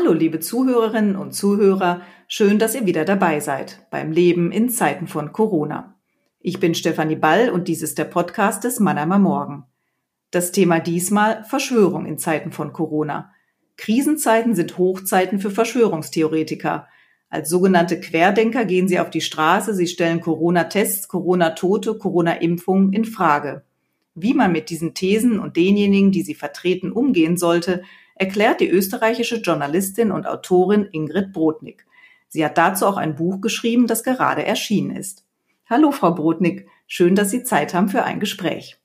Hallo, liebe Zuhörerinnen und Zuhörer, schön, dass ihr wieder dabei seid beim Leben in Zeiten von Corona. Ich bin Stefanie Ball und dies ist der Podcast des Mannheimer Morgen. Das Thema diesmal Verschwörung in Zeiten von Corona. Krisenzeiten sind Hochzeiten für Verschwörungstheoretiker. Als sogenannte Querdenker gehen sie auf die Straße, sie stellen Corona-Tests, Corona-Tote, Corona-Impfungen in Frage. Wie man mit diesen Thesen und denjenigen, die sie vertreten, umgehen sollte, erklärt die österreichische Journalistin und Autorin Ingrid Brodnik. Sie hat dazu auch ein Buch geschrieben, das gerade erschienen ist. Hallo, Frau Brodnik. Schön, dass Sie Zeit haben für ein Gespräch.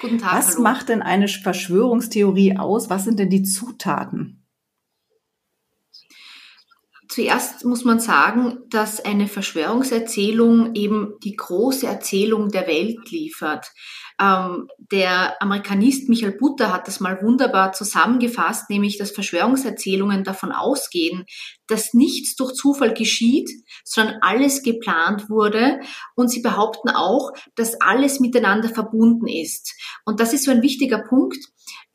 Guten Tag. Was hallo. macht denn eine Verschwörungstheorie aus? Was sind denn die Zutaten? Zuerst muss man sagen, dass eine Verschwörungserzählung eben die große Erzählung der Welt liefert. Ähm, der Amerikanist Michael Butter hat das mal wunderbar zusammengefasst, nämlich dass Verschwörungserzählungen davon ausgehen, dass nichts durch Zufall geschieht, sondern alles geplant wurde. Und sie behaupten auch, dass alles miteinander verbunden ist. Und das ist so ein wichtiger Punkt.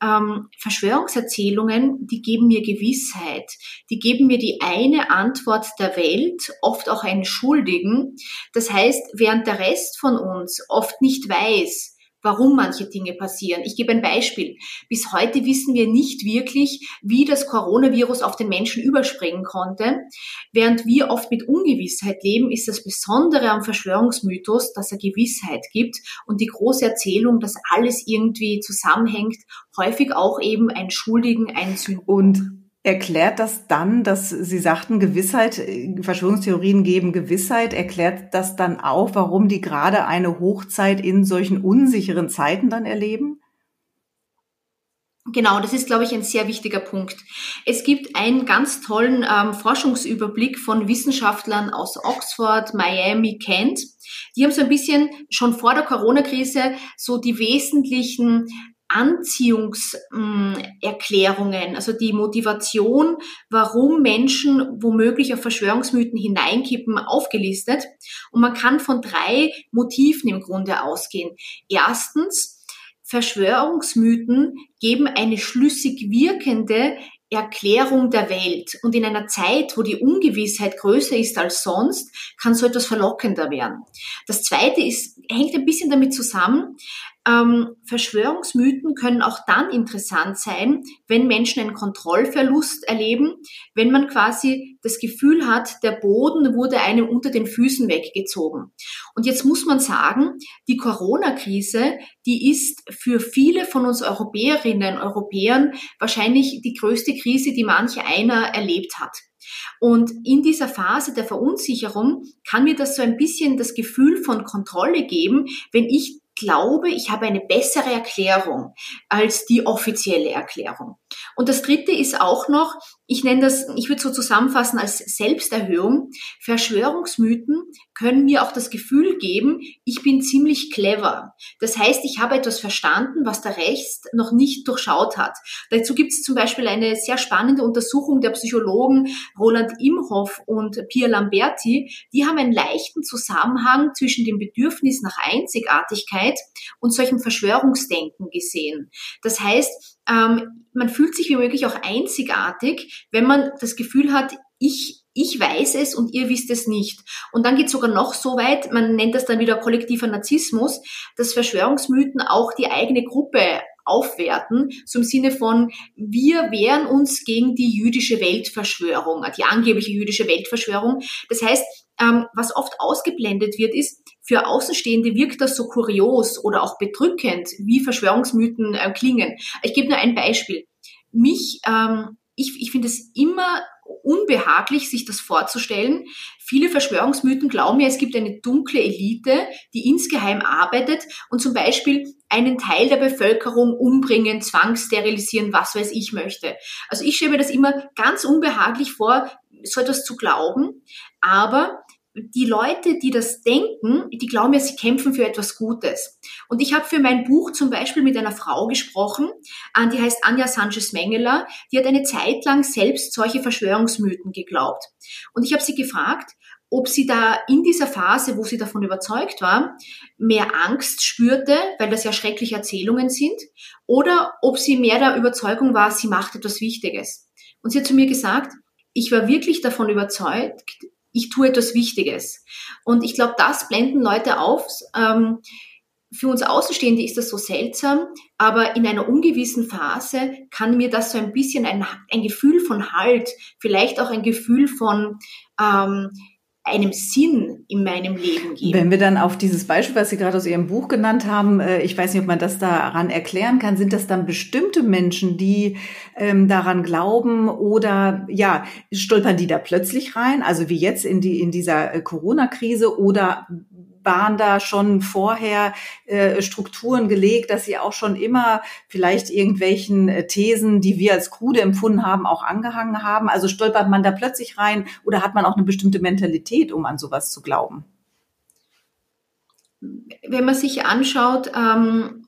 Ähm, Verschwörungserzählungen, die geben mir Gewissheit, die geben mir die eine Antwort der Welt, oft auch einen Schuldigen. Das heißt, während der Rest von uns oft nicht weiß, warum manche Dinge passieren. Ich gebe ein Beispiel. Bis heute wissen wir nicht wirklich, wie das Coronavirus auf den Menschen überspringen konnte. Während wir oft mit Ungewissheit leben, ist das Besondere am Verschwörungsmythos, dass er Gewissheit gibt und die große Erzählung, dass alles irgendwie zusammenhängt, häufig auch eben ein Schuldigen, ein Sünden. Erklärt das dann, dass Sie sagten, Gewissheit, Verschwörungstheorien geben Gewissheit, erklärt das dann auch, warum die gerade eine Hochzeit in solchen unsicheren Zeiten dann erleben? Genau, das ist, glaube ich, ein sehr wichtiger Punkt. Es gibt einen ganz tollen ähm, Forschungsüberblick von Wissenschaftlern aus Oxford, Miami, Kent. Die haben so ein bisschen schon vor der Corona-Krise so die wesentlichen Anziehungserklärungen, also die Motivation, warum Menschen womöglich auf Verschwörungsmythen hineinkippen, aufgelistet. Und man kann von drei Motiven im Grunde ausgehen. Erstens, Verschwörungsmythen geben eine schlüssig wirkende Erklärung der Welt. Und in einer Zeit, wo die Ungewissheit größer ist als sonst, kann so etwas verlockender werden. Das zweite ist, hängt ein bisschen damit zusammen, ähm, Verschwörungsmythen können auch dann interessant sein, wenn Menschen einen Kontrollverlust erleben, wenn man quasi das Gefühl hat, der Boden wurde einem unter den Füßen weggezogen. Und jetzt muss man sagen, die Corona-Krise, die ist für viele von uns Europäerinnen und Europäern wahrscheinlich die größte Krise, die manch einer erlebt hat. Und in dieser Phase der Verunsicherung kann mir das so ein bisschen das Gefühl von Kontrolle geben, wenn ich glaube, ich habe eine bessere Erklärung als die offizielle Erklärung. Und das dritte ist auch noch, ich nenne das, ich würde so zusammenfassen als Selbsterhöhung. Verschwörungsmythen können mir auch das Gefühl geben, ich bin ziemlich clever. Das heißt, ich habe etwas verstanden, was der Rest noch nicht durchschaut hat. Dazu gibt es zum Beispiel eine sehr spannende Untersuchung der Psychologen Roland Imhoff und Pia Lamberti. Die haben einen leichten Zusammenhang zwischen dem Bedürfnis nach Einzigartigkeit und solchem Verschwörungsdenken gesehen. Das heißt, ähm, man fühlt sich wie möglich auch einzigartig, wenn man das Gefühl hat, ich ich weiß es und ihr wisst es nicht. Und dann geht sogar noch so weit, man nennt das dann wieder kollektiver Narzissmus, dass Verschwörungsmythen auch die eigene Gruppe aufwerten, im Sinne von, wir wehren uns gegen die jüdische Weltverschwörung, die angebliche jüdische Weltverschwörung. Das heißt, ähm, was oft ausgeblendet wird, ist, für Außenstehende wirkt das so kurios oder auch bedrückend, wie Verschwörungsmythen äh, klingen. Ich gebe nur ein Beispiel. Mich, ähm, ich, ich finde es immer unbehaglich, sich das vorzustellen. Viele Verschwörungsmythen glauben ja, es gibt eine dunkle Elite, die insgeheim arbeitet und zum Beispiel einen Teil der Bevölkerung umbringen, zwangssterilisieren, was weiß ich möchte. Also ich stelle mir das immer ganz unbehaglich vor, so etwas zu glauben. Aber die Leute, die das denken, die glauben ja, sie kämpfen für etwas Gutes. Und ich habe für mein Buch zum Beispiel mit einer Frau gesprochen, die heißt Anja Sanchez-Mengeler, die hat eine Zeit lang selbst solche Verschwörungsmythen geglaubt. Und ich habe sie gefragt, ob sie da in dieser Phase, wo sie davon überzeugt war, mehr Angst spürte, weil das ja schreckliche Erzählungen sind, oder ob sie mehr der Überzeugung war, sie macht etwas Wichtiges. Und sie hat zu mir gesagt, ich war wirklich davon überzeugt, ich tue etwas Wichtiges. Und ich glaube, das blenden Leute auf. Ähm, für uns Außenstehende ist das so seltsam, aber in einer ungewissen Phase kann mir das so ein bisschen ein, ein Gefühl von Halt, vielleicht auch ein Gefühl von ähm, einem Sinn in meinem Leben geben. Wenn wir dann auf dieses Beispiel, was Sie gerade aus Ihrem Buch genannt haben, äh, ich weiß nicht, ob man das daran erklären kann, sind das dann bestimmte Menschen, die ähm, daran glauben oder ja, stolpern die da plötzlich rein, also wie jetzt in die in dieser äh, Corona-Krise oder waren da schon vorher äh, Strukturen gelegt, dass sie auch schon immer vielleicht irgendwelchen äh, Thesen, die wir als krude empfunden haben, auch angehangen haben? Also stolpert man da plötzlich rein oder hat man auch eine bestimmte Mentalität, um an sowas zu glauben? Wenn man sich anschaut, ähm,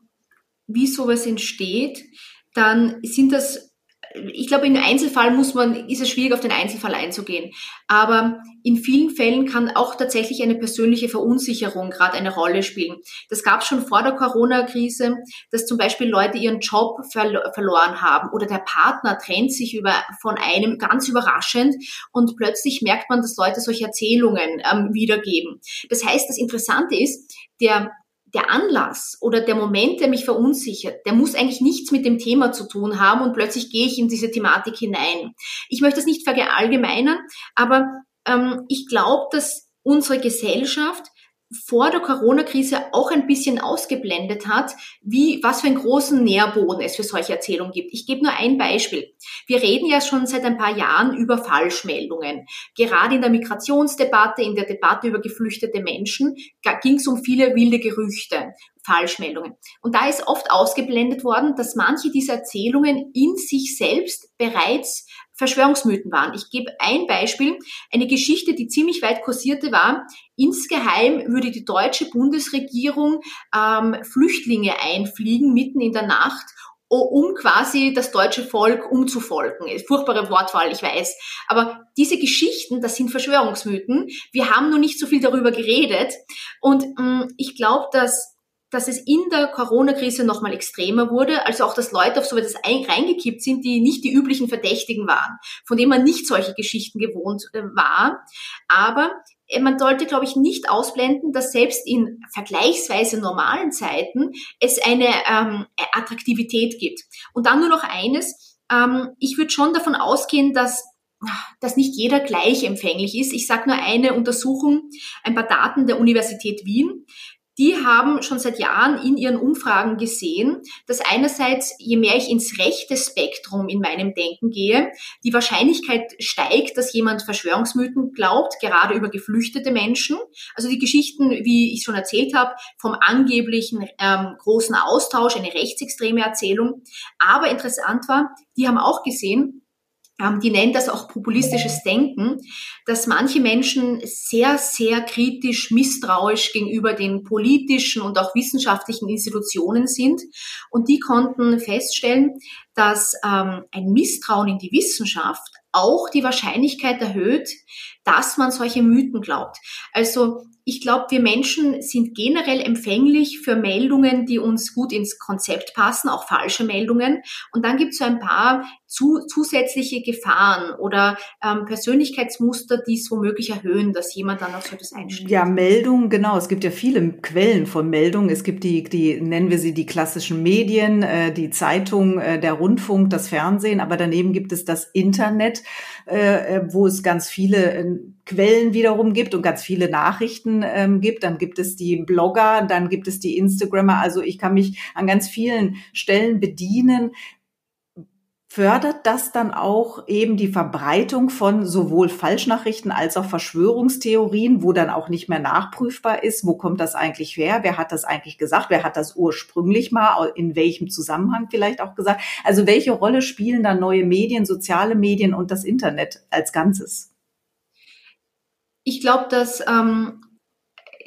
wie sowas entsteht, dann sind das ich glaube, im Einzelfall muss man, ist es schwierig, auf den Einzelfall einzugehen. Aber in vielen Fällen kann auch tatsächlich eine persönliche Verunsicherung gerade eine Rolle spielen. Das gab es schon vor der Corona-Krise, dass zum Beispiel Leute ihren Job ver verloren haben oder der Partner trennt sich über, von einem ganz überraschend und plötzlich merkt man, dass Leute solche Erzählungen ähm, wiedergeben. Das heißt, das Interessante ist, der der Anlass oder der Moment, der mich verunsichert, der muss eigentlich nichts mit dem Thema zu tun haben und plötzlich gehe ich in diese Thematik hinein. Ich möchte das nicht verallgemeinern, aber ähm, ich glaube, dass unsere Gesellschaft vor der Corona-Krise auch ein bisschen ausgeblendet hat, wie, was für einen großen Nährboden es für solche Erzählungen gibt. Ich gebe nur ein Beispiel. Wir reden ja schon seit ein paar Jahren über Falschmeldungen. Gerade in der Migrationsdebatte, in der Debatte über geflüchtete Menschen, ging es um viele wilde Gerüchte. Falschmeldungen. Und da ist oft ausgeblendet worden, dass manche dieser Erzählungen in sich selbst bereits Verschwörungsmythen waren. Ich gebe ein Beispiel, eine Geschichte, die ziemlich weit kursierte war. Insgeheim würde die deutsche Bundesregierung ähm, Flüchtlinge einfliegen mitten in der Nacht um quasi das deutsche Volk umzufolgen. Furchtbare Wortwahl, ich weiß. Aber diese Geschichten, das sind Verschwörungsmythen. Wir haben nur nicht so viel darüber geredet. Und ähm, ich glaube, dass dass es in der Corona-Krise nochmal extremer wurde, also auch, dass Leute auf so etwas reingekippt sind, die nicht die üblichen Verdächtigen waren, von denen man nicht solche Geschichten gewohnt äh, war. Aber äh, man sollte, glaube ich, nicht ausblenden, dass selbst in vergleichsweise normalen Zeiten es eine ähm, Attraktivität gibt. Und dann nur noch eines, ähm, ich würde schon davon ausgehen, dass dass nicht jeder gleich empfänglich ist. Ich sage nur eine Untersuchung, ein paar Daten der Universität Wien die haben schon seit Jahren in ihren Umfragen gesehen, dass einerseits, je mehr ich ins rechte Spektrum in meinem Denken gehe, die Wahrscheinlichkeit steigt, dass jemand Verschwörungsmythen glaubt, gerade über geflüchtete Menschen. Also die Geschichten, wie ich schon erzählt habe, vom angeblichen ähm, großen Austausch, eine rechtsextreme Erzählung. Aber interessant war, die haben auch gesehen, die nennen das auch populistisches Denken, dass manche Menschen sehr, sehr kritisch, misstrauisch gegenüber den politischen und auch wissenschaftlichen Institutionen sind. Und die konnten feststellen, dass ähm, ein Misstrauen in die Wissenschaft auch die Wahrscheinlichkeit erhöht, dass man solche Mythen glaubt. Also ich glaube, wir Menschen sind generell empfänglich für Meldungen, die uns gut ins Konzept passen, auch falsche Meldungen. Und dann gibt es so ein paar zu, zusätzliche Gefahren oder ähm, Persönlichkeitsmuster, die es womöglich erhöhen, dass jemand dann auf so etwas einsteigt. Ja, Meldungen, genau. Es gibt ja viele Quellen von Meldungen. Es gibt die, die nennen wir sie die klassischen Medien, äh, die Zeitung, äh, der Rundfunk, das Fernsehen, aber daneben gibt es das Internet, äh, äh wo es ganz viele äh, Quellen wiederum gibt und ganz viele Nachrichten ähm, gibt. Dann gibt es die Blogger, dann gibt es die Instagrammer. Also ich kann mich an ganz vielen Stellen bedienen. Fördert das dann auch eben die Verbreitung von sowohl Falschnachrichten als auch Verschwörungstheorien, wo dann auch nicht mehr nachprüfbar ist, wo kommt das eigentlich her, wer hat das eigentlich gesagt, wer hat das ursprünglich mal, in welchem Zusammenhang vielleicht auch gesagt. Also welche Rolle spielen da neue Medien, soziale Medien und das Internet als Ganzes? Ich glaube, dass ähm,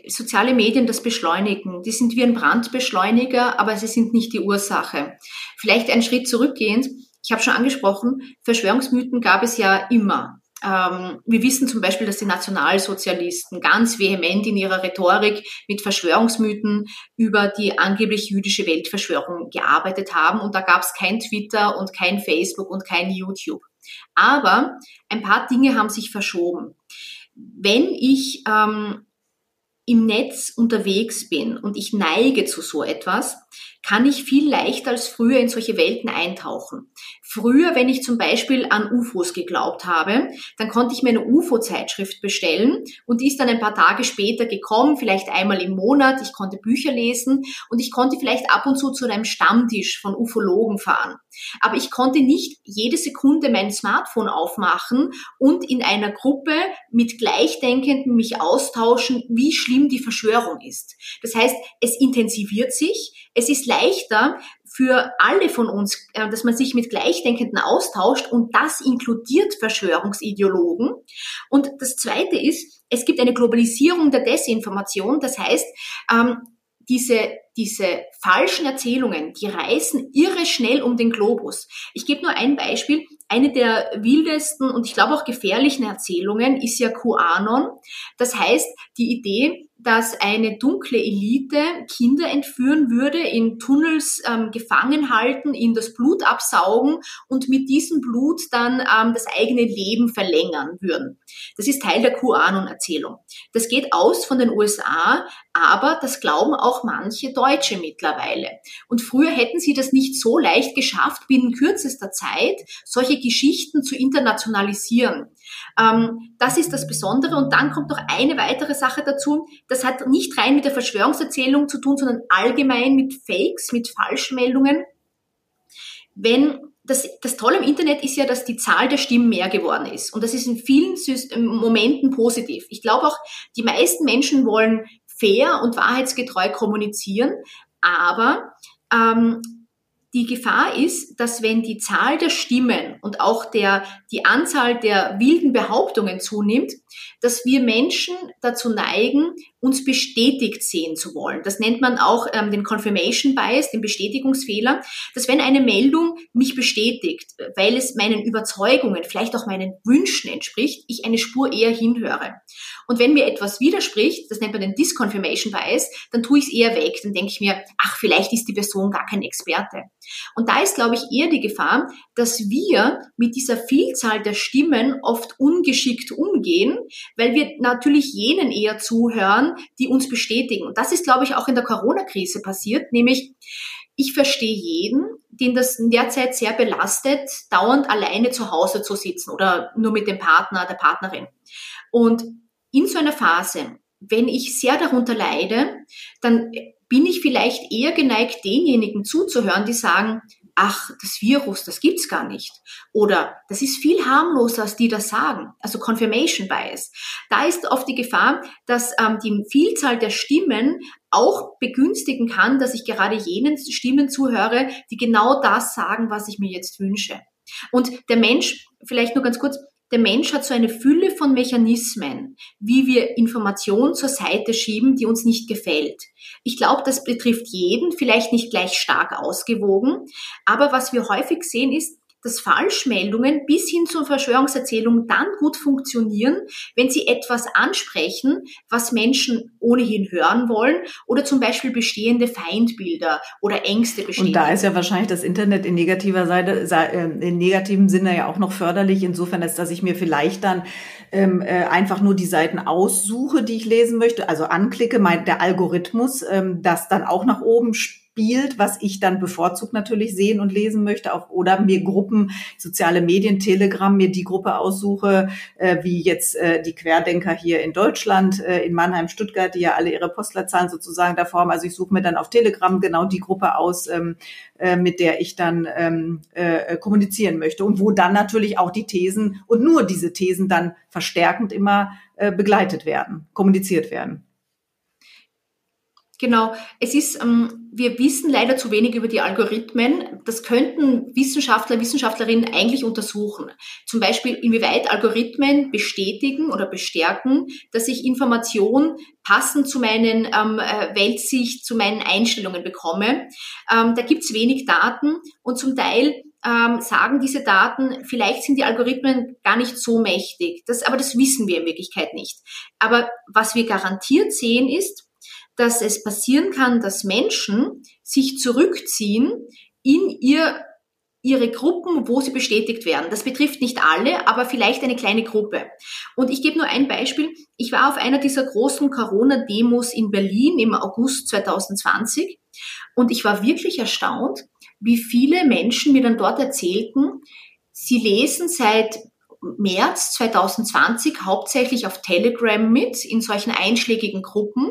soziale Medien das beschleunigen. Die sind wie ein Brandbeschleuniger, aber sie sind nicht die Ursache. Vielleicht einen Schritt zurückgehend. Ich habe schon angesprochen, Verschwörungsmythen gab es ja immer. ähm, wir wissen zum Beispiel, dass die Nationalsozialisten ganz vehement in ihrer Rhetorik mit Verschwörungsmythen über die angeblich jüdische Weltverschwörung gearbeitet haben. Und da gab es kein Twitter und kein Facebook und kein YouTube. Aber ein paar Dinge haben sich verschoben. Wenn ich ähm, im Netz unterwegs bin und ich neige zu so etwas, kann ich viel leichter als früher in solche Welten eintauchen. Früher, wenn ich zum Beispiel an UFOs geglaubt habe, dann konnte ich mir eine UFO-Zeitschrift bestellen und die ist dann ein paar Tage später gekommen, vielleicht einmal im Monat. Ich konnte Bücher lesen und ich konnte vielleicht ab und zu zu einem Stammtisch von Ufologen fahren. Aber ich konnte nicht jede Sekunde mein Smartphone aufmachen und in einer Gruppe mit Gleichdenkenden mich austauschen, wie schlimm die Verschwörung ist. Das heißt, es intensiviert sich, es ist leichter für alle von uns, äh, dass man sich mit Gleichdenkenden austauscht und das inkludiert Verschwörungsideologen. Und das Zweite ist, es gibt eine Globalisierung der Desinformation. Das heißt, ähm, diese, diese falschen Erzählungen, die reißen irre schnell um den Globus. Ich gebe nur ein Beispiel. Eine der wildesten und ich glaube auch gefährlichen Erzählungen ist ja QAnon. Das heißt, die Idee, dass eine dunkle Elite Kinder entführen würde, in Tunnels ähm, gefangen halten, ihnen das Blut absaugen und mit diesem Blut dann ähm, das eigene Leben verlängern würden. Das ist Teil der QAnon-Erzählung. Das geht aus von den USA, aber das glauben auch manche Deutsche mittlerweile. Und früher hätten sie das nicht so leicht geschafft, binnen kürzester Zeit solche Geschichten zu internationalisieren. Ähm, das ist das Besondere. Und dann kommt noch eine weitere Sache dazu. Das hat nicht rein mit der Verschwörungserzählung zu tun, sondern allgemein mit Fakes, mit Falschmeldungen. Wenn das, das Tolle im Internet ist ja, dass die Zahl der Stimmen mehr geworden ist. Und das ist in vielen Momenten positiv. Ich glaube auch, die meisten Menschen wollen fair und wahrheitsgetreu kommunizieren, aber ähm, die Gefahr ist, dass wenn die Zahl der Stimmen und auch der, die Anzahl der wilden Behauptungen zunimmt, dass wir Menschen dazu neigen, uns bestätigt sehen zu wollen. Das nennt man auch ähm, den Confirmation Bias, den Bestätigungsfehler, dass wenn eine Meldung mich bestätigt, weil es meinen Überzeugungen, vielleicht auch meinen Wünschen entspricht, ich eine Spur eher hinhöre. Und wenn mir etwas widerspricht, das nennt man den Disconfirmation Bias, dann tue ich es eher weg. Dann denke ich mir, ach, vielleicht ist die Person gar kein Experte. Und da ist, glaube ich, eher die Gefahr, dass wir mit dieser Vielzahl der Stimmen oft ungeschickt umgehen, weil wir natürlich jenen eher zuhören, die uns bestätigen. Und das ist, glaube ich, auch in der Corona-Krise passiert, nämlich ich verstehe jeden, den das in der Zeit sehr belastet, dauernd alleine zu Hause zu sitzen oder nur mit dem Partner, der Partnerin. Und in so einer Phase, wenn ich sehr darunter leide, dann bin ich vielleicht eher geneigt, denjenigen zuzuhören, die sagen, ach, das Virus, das gibt's gar nicht. Oder das ist viel harmloser, als die das sagen. Also Confirmation Bias. Da ist oft die Gefahr, dass ähm, die Vielzahl der Stimmen auch begünstigen kann, dass ich gerade jenen Stimmen zuhöre, die genau das sagen, was ich mir jetzt wünsche. Und der Mensch, vielleicht nur ganz kurz, der Mensch hat so eine Fülle von Mechanismen, wie wir Informationen zur Seite schieben, die uns nicht gefällt. Ich glaube, das betrifft jeden, vielleicht nicht gleich stark ausgewogen. Aber was wir häufig sehen ist, dass Falschmeldungen bis hin zur Verschwörungserzählung dann gut funktionieren, wenn sie etwas ansprechen, was Menschen ohnehin hören wollen oder zum Beispiel bestehende Feindbilder oder Ängste bestätigen. Und da ist ja wahrscheinlich das Internet in negativer Seite, äh, in negativem Sinne ja auch noch förderlich, insofern, als dass ich mir vielleicht dann ähm, äh, einfach nur die Seiten aussuche, die ich lesen möchte, also anklicke, mein, der Algorithmus, ähm, das dann auch nach oben spielt, was ich dann bevorzugt natürlich sehen und lesen möchte, auch, oder mir Gruppen, soziale Medien, Telegram, mir die Gruppe aussuche, äh, wie jetzt äh, die Querdenker hier in Deutschland, äh, in Mannheim, Stuttgart, die ja alle ihre Postleitzahlen sozusagen da formen. Also ich suche mir dann auf Telegram genau die Gruppe aus, ähm, äh, mit der ich dann ähm, äh, kommunizieren möchte und wo dann natürlich auch die Thesen und nur diese Thesen dann verstärkend immer äh, begleitet werden, kommuniziert werden. Genau, es ist, ähm, wir wissen leider zu wenig über die Algorithmen. Das könnten Wissenschaftler, Wissenschaftlerinnen eigentlich untersuchen. Zum Beispiel, inwieweit Algorithmen bestätigen oder bestärken, dass ich Information passend zu meinen ähm, äh, Weltsicht, zu meinen Einstellungen bekomme. Ähm, da gibt's wenig Daten und zum Teil ähm, sagen diese Daten, vielleicht sind die Algorithmen gar nicht so mächtig. Das, aber das wissen wir in Wirklichkeit nicht. Aber was wir garantiert sehen ist, dass es passieren kann, dass Menschen sich zurückziehen in ihr ihre Gruppen, wo sie bestätigt werden. Das betrifft nicht alle, aber vielleicht eine kleine Gruppe. Und ich gebe nur ein Beispiel. Ich war auf einer dieser großen Corona-Demos in Berlin im August 2020 und ich war wirklich erstaunt, wie viele Menschen mir dann dort erzählten, sie lesen seit März 2020 hauptsächlich auf Telegram mit, in solchen einschlägigen Gruppen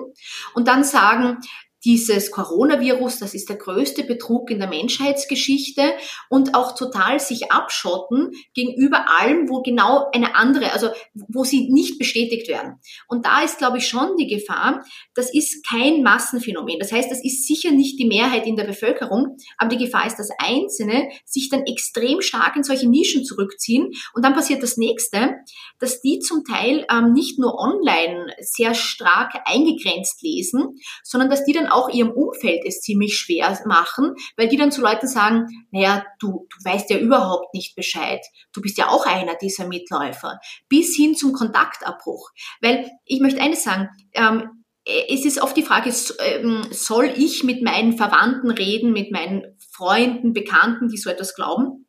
und dann sagen, dieses Coronavirus, das ist der größte Betrug in der Menschheitsgeschichte und auch total sich abschotten gegenüber allem, wo genau eine andere, also wo sie nicht bestätigt werden. Und da ist, glaube ich, schon die Gefahr, das ist kein Massenphänomen. Das heißt, das ist sicher nicht die Mehrheit in der Bevölkerung, aber die Gefahr ist, dass Einzelne sich dann extrem stark in solche Nischen zurückziehen und dann passiert das nächste, dass die zum Teil ähm, nicht nur online sehr stark eingegrenzt lesen, sondern dass die dann auch ihrem Umfeld es ziemlich schwer machen, weil die dann zu Leuten sagen, naja, du, du weißt ja überhaupt nicht Bescheid. Du bist ja auch einer dieser Mitläufer. Bis hin zum Kontaktabbruch. Weil ich möchte eines sagen, ähm, es ist oft die Frage, ähm, soll ich mit meinen Verwandten reden, mit meinen Freunden, Bekannten, die so etwas glauben?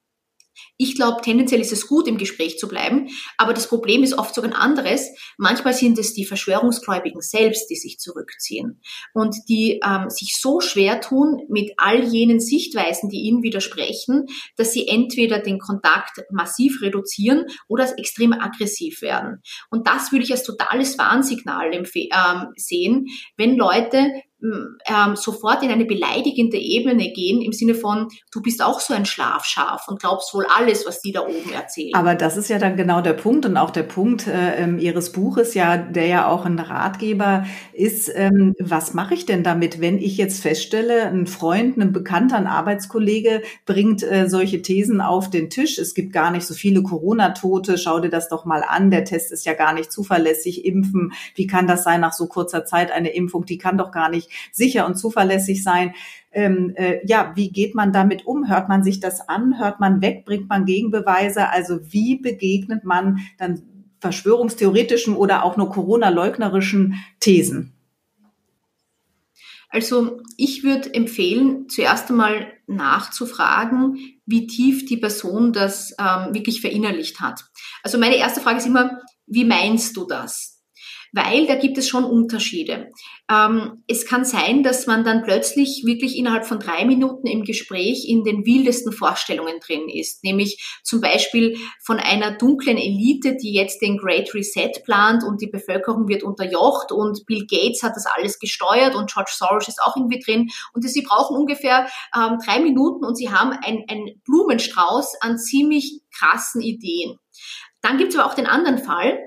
Ich glaube, tendenziell ist es gut, im Gespräch zu bleiben, aber das Problem ist oft sogar ein anderes. Manchmal sind es die Verschwörungsgläubigen selbst, die sich zurückziehen und die ähm, sich so schwer tun mit all jenen Sichtweisen, die ihnen widersprechen, dass sie entweder den Kontakt massiv reduzieren oder extrem aggressiv werden. Und das würde ich als totales Warnsignal ähm, sehen, wenn Leute ähm, sofort in eine beleidigende Ebene gehen im Sinne von, du bist auch so ein Schlafschaf und glaubst wohl alles, was die da oben erzählen. Aber das ist ja dann genau der Punkt und auch der Punkt äh, ähm, Ihres Buches, ja, der ja auch ein Ratgeber ist, ähm, was mache ich denn damit, wenn ich jetzt feststelle, ein Freund, ein Bekannter, ein Arbeitskollege bringt äh, solche Thesen auf den Tisch, es gibt gar nicht so viele Corona-Tote, schau dir das doch mal an, der Test ist ja gar nicht zuverlässig, impfen, wie kann das sein nach so kurzer Zeit? Eine Impfung, die kann doch gar nicht sicher und zuverlässig sein. Ähm, äh, ja, wie geht man damit um? Hört man sich das an? Hört man weg? Bringt man Gegenbeweise? Also wie begegnet man dann verschwörungstheoretischen oder auch nur Corona-leugnerischen Thesen? Also ich würde empfehlen, zuerst einmal nachzufragen, wie tief die Person das ähm, wirklich verinnerlicht hat. Also meine erste Frage ist immer, wie meinst du das? Weil da gibt es schon Unterschiede. Ähm, es kann sein, dass man dann plötzlich wirklich innerhalb von drei Minuten im Gespräch in den wildesten Vorstellungen drin ist, nämlich zum Beispiel von einer dunklen Elite, die jetzt den Great Reset plant und die Bevölkerung wird unterjocht und Bill Gates hat das alles gesteuert und George Soros ist auch irgendwie drin und sie brauchen ungefähr ähm, drei Minuten und sie haben ein, ein Blumenstrauß an ziemlich krassen Ideen. Dann gibt es aber auch den anderen Fall,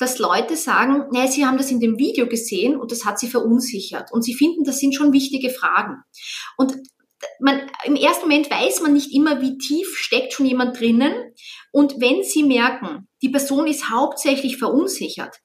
dass Leute sagen, naja, sie haben das in dem Video gesehen und das hat sie verunsichert. Und sie finden, das sind schon wichtige Fragen. Und man, im ersten Moment weiß man nicht immer, wie tief steckt schon jemand drinnen. Und wenn Sie merken, die Person ist hauptsächlich verunsichert,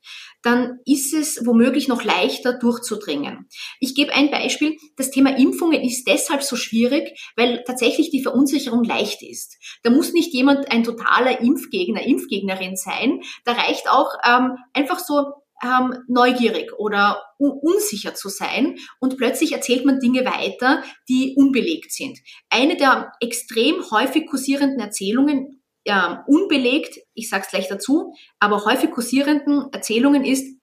dann ist es womöglich noch leichter durchzudringen. Ich gebe ein Beispiel. Das Thema Impfungen ist deshalb so schwierig, weil tatsächlich die Verunsicherung leicht ist. Da muss nicht jemand ein totaler Impfgegner, Impfgegnerin sein. Da reicht auch ähm, einfach so ähm, neugierig oder unsicher zu sein und plötzlich erzählt man Dinge weiter, die unbelegt sind. Eine der extrem häufig kursierenden Erzählungen äh, unbelegt, ich sage es gleich dazu, aber häufig kursierenden Erzählungen ist,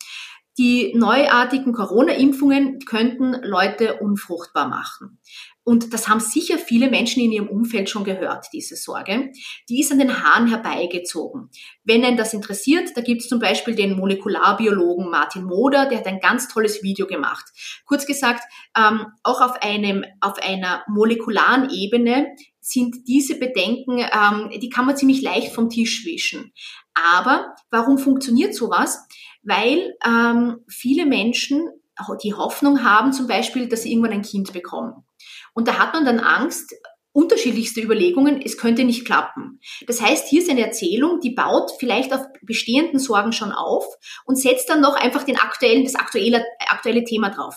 die neuartigen Corona-Impfungen könnten Leute unfruchtbar machen. Und das haben sicher viele Menschen in ihrem Umfeld schon gehört, diese Sorge. Die ist an den Haaren herbeigezogen. Wenn einen das interessiert, da gibt es zum Beispiel den Molekularbiologen Martin Moder, der hat ein ganz tolles Video gemacht. Kurz gesagt, ähm, auch auf, einem, auf einer molekularen Ebene sind diese Bedenken, ähm, die kann man ziemlich leicht vom Tisch wischen. Aber warum funktioniert sowas? Weil ähm, viele Menschen die Hoffnung haben zum Beispiel, dass sie irgendwann ein Kind bekommen. Und da hat man dann Angst, unterschiedlichste Überlegungen, es könnte nicht klappen. Das heißt, hier ist eine Erzählung, die baut vielleicht auf bestehenden Sorgen schon auf und setzt dann noch einfach den aktuellen, das aktuelle, aktuelle Thema drauf.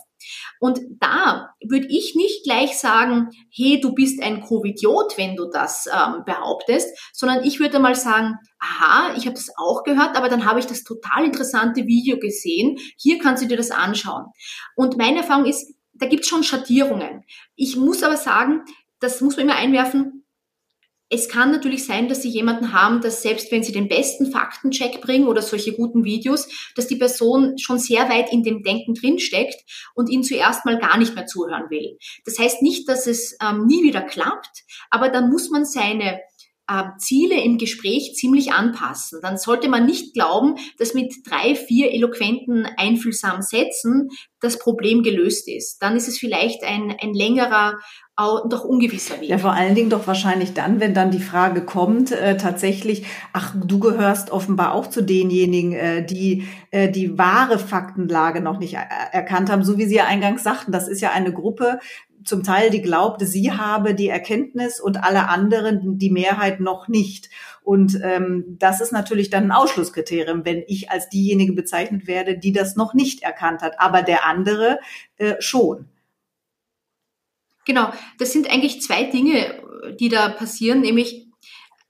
Und da würde ich nicht gleich sagen, hey, du bist ein Covidiot, wenn du das ähm, behauptest, sondern ich würde mal sagen, aha, ich habe das auch gehört, aber dann habe ich das total interessante Video gesehen. Hier kannst du dir das anschauen. Und meine Erfahrung ist, da gibt es schon Schattierungen. Ich muss aber sagen, das muss man immer einwerfen, es kann natürlich sein, dass Sie jemanden haben, dass selbst wenn Sie den besten Faktencheck bringen oder solche guten Videos, dass die Person schon sehr weit in dem Denken drinsteckt und Ihnen zuerst mal gar nicht mehr zuhören will. Das heißt nicht, dass es ähm, nie wieder klappt, aber dann muss man seine äh, Ziele im Gespräch ziemlich anpassen. Dann sollte man nicht glauben, dass mit drei, vier eloquenten, einfühlsamen Sätzen das Problem gelöst ist. Dann ist es vielleicht ein, ein längerer auch doch ungewisser Weg. Ja, vor allen Dingen doch wahrscheinlich dann, wenn dann die Frage kommt, äh, tatsächlich, ach, du gehörst offenbar auch zu denjenigen, äh, die äh, die wahre Faktenlage noch nicht erkannt haben, so wie Sie ja eingangs sagten, das ist ja eine Gruppe, zum Teil, die glaubte, sie habe die Erkenntnis und alle anderen die Mehrheit noch nicht. Und ähm, das ist natürlich dann ein Ausschlusskriterium, wenn ich als diejenige bezeichnet werde, die das noch nicht erkannt hat, aber der andere äh, schon. Genau, das sind eigentlich zwei Dinge, die da passieren, nämlich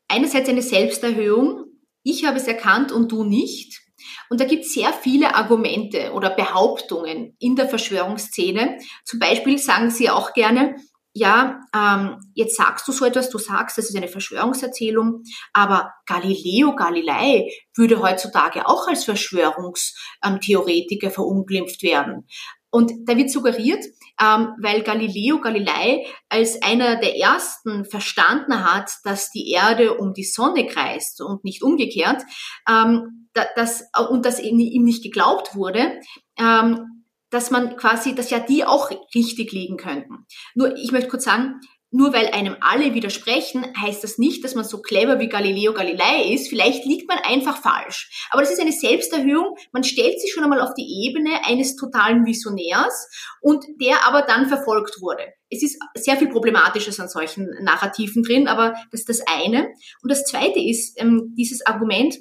einerseits eine Selbsterhöhung. Ich habe es erkannt und du nicht. Und da gibt es sehr viele Argumente oder Behauptungen in der Verschwörungsszene. Zum Beispiel sagen sie auch gerne, ja, ähm, jetzt sagst du so etwas, du sagst, das ist eine Verschwörungserzählung, aber Galileo Galilei würde heutzutage auch als Verschwörungstheoretiker verunglimpft werden. Und da wird suggeriert, ähm, weil Galileo Galilei als einer der ersten verstanden hat, dass die Erde um die Sonne kreist und nicht umgekehrt, ähm, dass, und dass ihm nicht geglaubt wurde, ähm, dass man quasi, dass ja die auch richtig liegen könnten. Nur, ich möchte kurz sagen, nur weil einem alle widersprechen, heißt das nicht, dass man so clever wie Galileo Galilei ist. Vielleicht liegt man einfach falsch. Aber das ist eine Selbsterhöhung. Man stellt sich schon einmal auf die Ebene eines totalen Visionärs und der aber dann verfolgt wurde. Es ist sehr viel Problematisches an solchen Narrativen drin, aber das ist das eine. Und das zweite ist ähm, dieses Argument,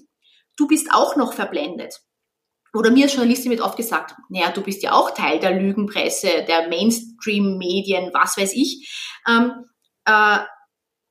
du bist auch noch verblendet. Oder mir als Journalistin wird oft gesagt, naja, du bist ja auch Teil der Lügenpresse, der Mainstream-Medien, was weiß ich. Ähm, äh,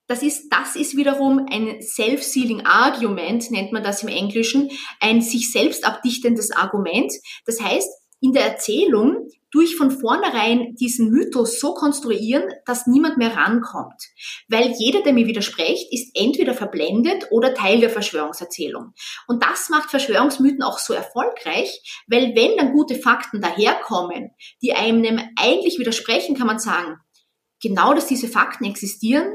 das ist, das ist wiederum ein self-sealing Argument, nennt man das im Englischen, ein sich selbst abdichtendes Argument. Das heißt, in der Erzählung durch von vornherein diesen Mythos so konstruieren, dass niemand mehr rankommt. Weil jeder, der mir widerspricht, ist entweder verblendet oder Teil der Verschwörungserzählung. Und das macht Verschwörungsmythen auch so erfolgreich, weil wenn dann gute Fakten daherkommen, die einem eigentlich widersprechen, kann man sagen, genau, dass diese Fakten existieren,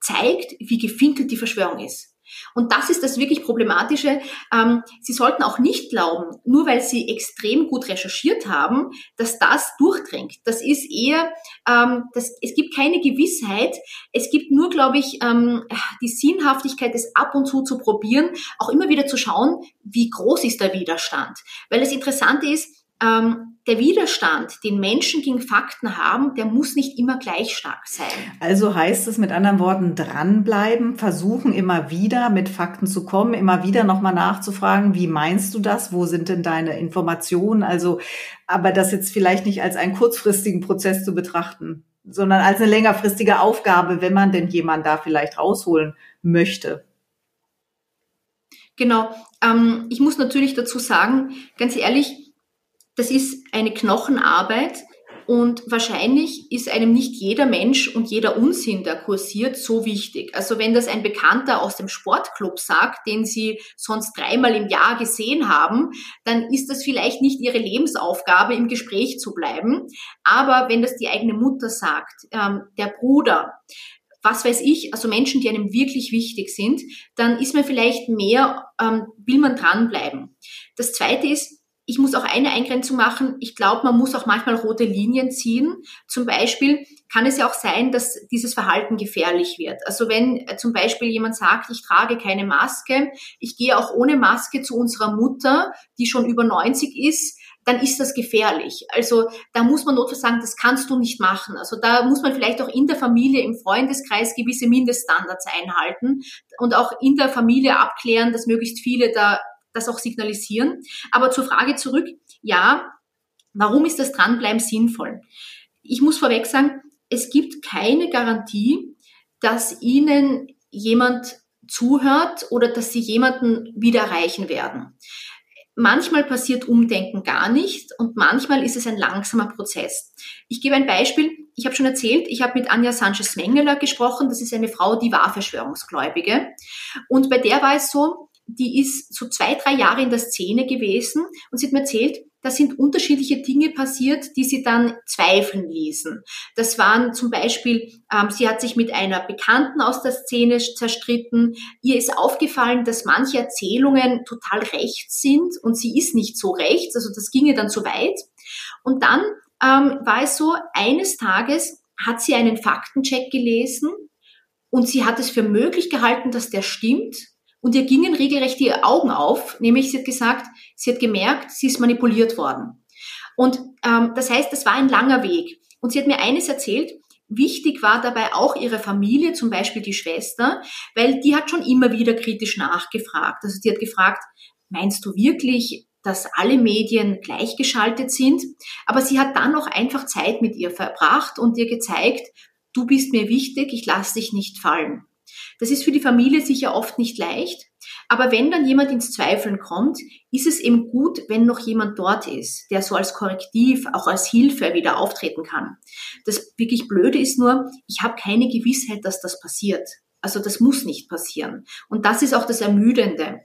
zeigt, wie gefinkelt die Verschwörung ist. Und das ist das wirklich Problematische. Ähm, Sie sollten auch nicht glauben, nur weil Sie extrem gut recherchiert haben, dass das durchdringt. Das ist eher, ähm, das, es gibt keine Gewissheit. Es gibt nur, glaube ich, ähm, die Sinnhaftigkeit, es ab und zu zu probieren, auch immer wieder zu schauen, wie groß ist der Widerstand. Weil das Interessante ist, ähm, der Widerstand, den Menschen gegen Fakten haben, der muss nicht immer gleich stark sein. Also heißt es mit anderen Worten, dranbleiben, versuchen immer wieder mit Fakten zu kommen, immer wieder nochmal nachzufragen, wie meinst du das? Wo sind denn deine Informationen? Also, aber das jetzt vielleicht nicht als einen kurzfristigen Prozess zu betrachten, sondern als eine längerfristige Aufgabe, wenn man denn jemanden da vielleicht rausholen möchte. Genau. Ähm, ich muss natürlich dazu sagen, ganz ehrlich, das ist eine Knochenarbeit und wahrscheinlich ist einem nicht jeder Mensch und jeder Unsinn, der kursiert, so wichtig. Also wenn das ein Bekannter aus dem Sportclub sagt, den Sie sonst dreimal im Jahr gesehen haben, dann ist das vielleicht nicht Ihre Lebensaufgabe, im Gespräch zu bleiben. Aber wenn das die eigene Mutter sagt, ähm, der Bruder, was weiß ich, also Menschen, die einem wirklich wichtig sind, dann ist man vielleicht mehr, ähm, will man dranbleiben. Das Zweite ist, ich muss auch eine Eingrenzung machen. Ich glaube, man muss auch manchmal rote Linien ziehen. Zum Beispiel kann es ja auch sein, dass dieses Verhalten gefährlich wird. Also wenn äh, zum Beispiel jemand sagt, ich trage keine Maske, ich gehe auch ohne Maske zu unserer Mutter, die schon über 90 ist, dann ist das gefährlich. Also da muss man notfalls sagen, das kannst du nicht machen. Also da muss man vielleicht auch in der Familie, im Freundeskreis gewisse Mindeststandards einhalten und auch in der Familie abklären, dass möglichst viele da das auch signalisieren. Aber zur Frage zurück, ja, warum ist das Dranbleiben sinnvoll? Ich muss vorweg sagen, es gibt keine Garantie, dass Ihnen jemand zuhört oder dass Sie jemanden wieder erreichen werden. Manchmal passiert Umdenken gar nicht und manchmal ist es ein langsamer Prozess. Ich gebe ein Beispiel. Ich habe schon erzählt, ich habe mit Anja Sanchez-Mengeler gesprochen. Das ist eine Frau, die war Verschwörungsgläubige. Und bei der war es so, die ist so zwei, drei Jahre in der Szene gewesen und sie hat mir erzählt, da sind unterschiedliche Dinge passiert, die sie dann zweifeln ließen. Das waren zum Beispiel, ähm, sie hat sich mit einer Bekannten aus der Szene zerstritten. Ihr ist aufgefallen, dass manche Erzählungen total rechts sind und sie ist nicht so rechts, also das ginge dann zu weit. Und dann ähm, war es so, eines Tages hat sie einen Faktencheck gelesen und sie hat es für möglich gehalten, dass der stimmt und ihr gingen regelrecht die Augen auf, nämlich sie hat gesagt, sie hat gemerkt, sie ist manipuliert worden. Und ähm, das heißt, das war ein langer Weg. Und sie hat mir eines erzählt, wichtig war dabei auch ihre Familie, zum Beispiel die Schwester, weil die hat schon immer wieder kritisch nachgefragt. Also die hat gefragt, meinst du wirklich, dass alle Medien gleichgeschaltet sind? Aber sie hat dann noch einfach Zeit mit ihr verbracht und ihr gezeigt, du bist mir wichtig, ich lasse dich nicht fallen. Das ist für die Familie sicher oft nicht leicht. Aber wenn dann jemand ins Zweifeln kommt, ist es eben gut, wenn noch jemand dort ist, der so als Korrektiv, auch als Hilfe wieder auftreten kann. Das wirklich Blöde ist nur, ich habe keine Gewissheit, dass das passiert. Also das muss nicht passieren. Und das ist auch das Ermüdende.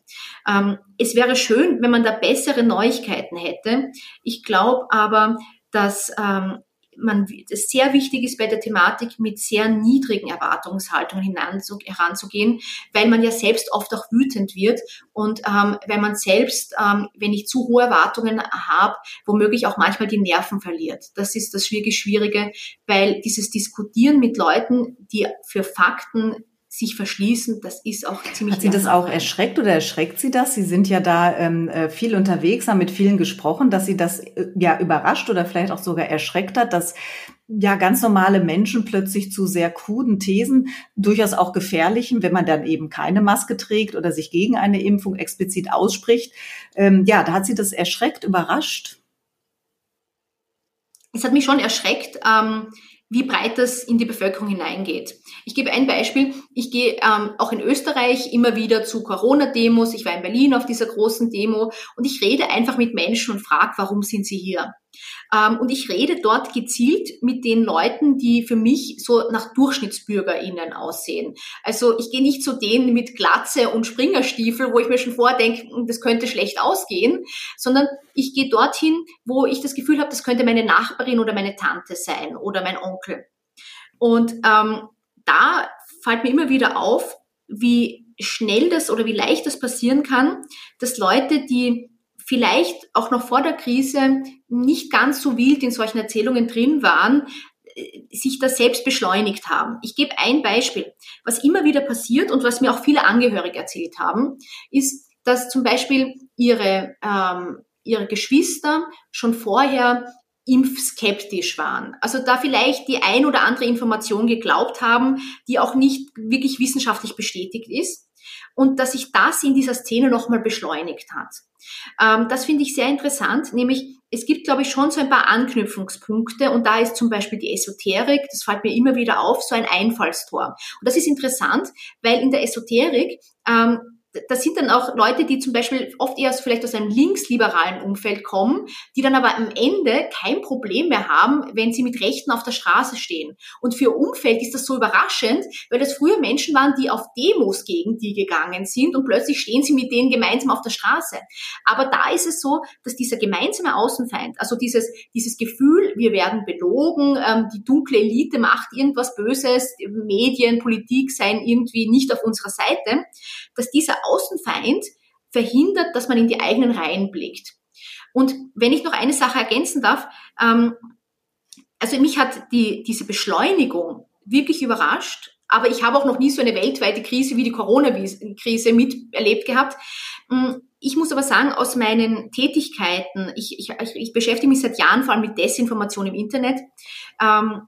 Ähm, es wäre schön, wenn man da bessere Neuigkeiten hätte. Ich glaube aber, dass ähm, man, es sehr wichtig ist bei der Thematik mit sehr niedrigen Erwartungshaltungen heranzugehen, weil man ja selbst oft auch wütend wird und ähm, wenn man selbst, ähm, wenn ich zu hohe Erwartungen habe, womöglich auch manchmal die Nerven verliert. Das ist das wirklich Schwierige, weil dieses Diskutieren mit Leuten, die für Fakten sich verschließen, das ist auch ziemlich. Hat Sie das auch erschreckt oder erschreckt Sie das? Sie sind ja da ähm, äh, viel unterwegs, haben mit vielen gesprochen, dass Sie das äh, ja überrascht oder vielleicht auch sogar erschreckt hat, dass ja ganz normale Menschen plötzlich zu sehr kruden Thesen, durchaus auch gefährlichen, wenn man dann eben keine Maske trägt oder sich gegen eine Impfung explizit ausspricht. Ähm, ja, da hat Sie das erschreckt, überrascht? Es hat mich schon erschreckt. Ähm, wie breit das in die Bevölkerung hineingeht. Ich gebe ein Beispiel. Ich gehe ähm, auch in Österreich immer wieder zu Corona-Demos. Ich war in Berlin auf dieser großen Demo und ich rede einfach mit Menschen und frage, warum sind sie hier? Ähm, und ich rede dort gezielt mit den Leuten, die für mich so nach DurchschnittsbürgerInnen aussehen. Also ich gehe nicht zu denen mit Glatze und Springerstiefel, wo ich mir schon vordenke, hm, das könnte schlecht ausgehen, sondern ich gehe dorthin, wo ich das Gefühl habe, das könnte meine Nachbarin oder meine Tante sein oder mein Onkel. Und ähm, da fällt mir immer wieder auf, wie schnell das oder wie leicht das passieren kann, dass Leute, die vielleicht auch noch vor der Krise nicht ganz so wild in solchen Erzählungen drin waren, äh, sich das selbst beschleunigt haben. Ich gebe ein Beispiel. Was immer wieder passiert und was mir auch viele Angehörige erzählt haben, ist, dass zum Beispiel ihre, ähm, ihre Geschwister schon vorher impfskeptisch waren. Also da vielleicht die ein oder andere Information geglaubt haben, die auch nicht wirklich wissenschaftlich bestätigt ist und dass sich das in dieser Szene nochmal beschleunigt hat. Ähm, das finde ich sehr interessant, nämlich es gibt, glaube ich, schon so ein paar Anknüpfungspunkte und da ist zum Beispiel die Esoterik, das fällt mir immer wieder auf, so ein Einfallstor. Und das ist interessant, weil in der Esoterik ähm, das sind dann auch Leute, die zum Beispiel oft eher vielleicht aus einem linksliberalen Umfeld kommen, die dann aber am Ende kein Problem mehr haben, wenn sie mit Rechten auf der Straße stehen. Und für Umfeld ist das so überraschend, weil das früher Menschen waren, die auf Demos gegen die gegangen sind und plötzlich stehen sie mit denen gemeinsam auf der Straße. Aber da ist es so, dass dieser gemeinsame Außenfeind, also dieses, dieses Gefühl, wir werden belogen, ähm, die dunkle Elite macht irgendwas Böses, Medien, Politik seien irgendwie nicht auf unserer Seite, dass dieser Außenfeind verhindert, dass man in die eigenen Reihen blickt. Und wenn ich noch eine Sache ergänzen darf, ähm, also mich hat die, diese Beschleunigung wirklich überrascht, aber ich habe auch noch nie so eine weltweite Krise wie die Corona-Krise miterlebt gehabt. Mm, ich muss aber sagen, aus meinen Tätigkeiten, ich, ich, ich beschäftige mich seit Jahren vor allem mit Desinformation im Internet. Ähm,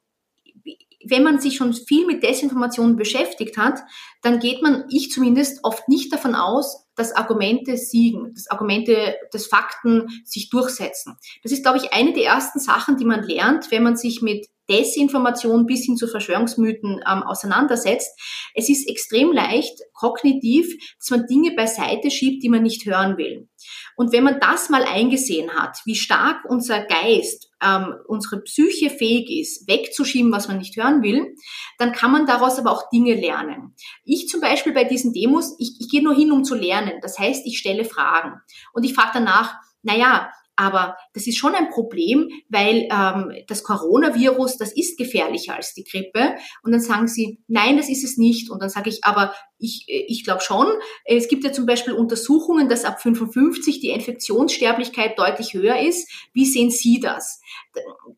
wenn man sich schon viel mit Desinformation beschäftigt hat, dann geht man, ich zumindest, oft nicht davon aus, dass Argumente siegen, dass Argumente, dass Fakten sich durchsetzen. Das ist, glaube ich, eine der ersten Sachen, die man lernt, wenn man sich mit Desinformation bis hin zu Verschwörungsmythen ähm, auseinandersetzt. Es ist extrem leicht, kognitiv, dass man Dinge beiseite schiebt, die man nicht hören will. Und wenn man das mal eingesehen hat, wie stark unser Geist, ähm, unsere Psyche fähig ist, wegzuschieben, was man nicht hören will, dann kann man daraus aber auch Dinge lernen. Ich zum Beispiel bei diesen Demos, ich, ich gehe nur hin, um zu lernen. Das heißt, ich stelle Fragen und ich frage danach, naja, aber das ist schon ein Problem, weil ähm, das Coronavirus, das ist gefährlicher als die Grippe. Und dann sagen sie, nein, das ist es nicht. Und dann sage ich, aber ich, ich glaube schon. Es gibt ja zum Beispiel Untersuchungen, dass ab 55 die Infektionssterblichkeit deutlich höher ist. Wie sehen Sie das?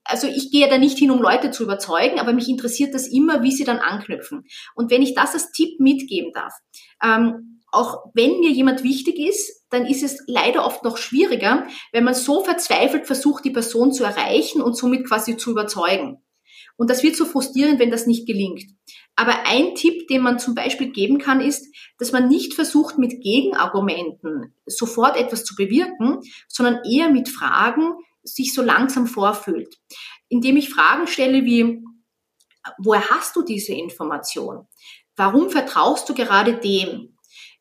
Also ich gehe da nicht hin, um Leute zu überzeugen, aber mich interessiert das immer, wie sie dann anknüpfen. Und wenn ich das als Tipp mitgeben darf, ähm, auch wenn mir jemand wichtig ist, dann ist es leider oft noch schwieriger, wenn man so verzweifelt versucht, die Person zu erreichen und somit quasi zu überzeugen. Und das wird so frustrierend, wenn das nicht gelingt. Aber ein Tipp, den man zum Beispiel geben kann, ist, dass man nicht versucht, mit Gegenargumenten sofort etwas zu bewirken, sondern eher mit Fragen sich so langsam vorfühlt. Indem ich Fragen stelle wie, woher hast du diese Information? Warum vertraust du gerade dem?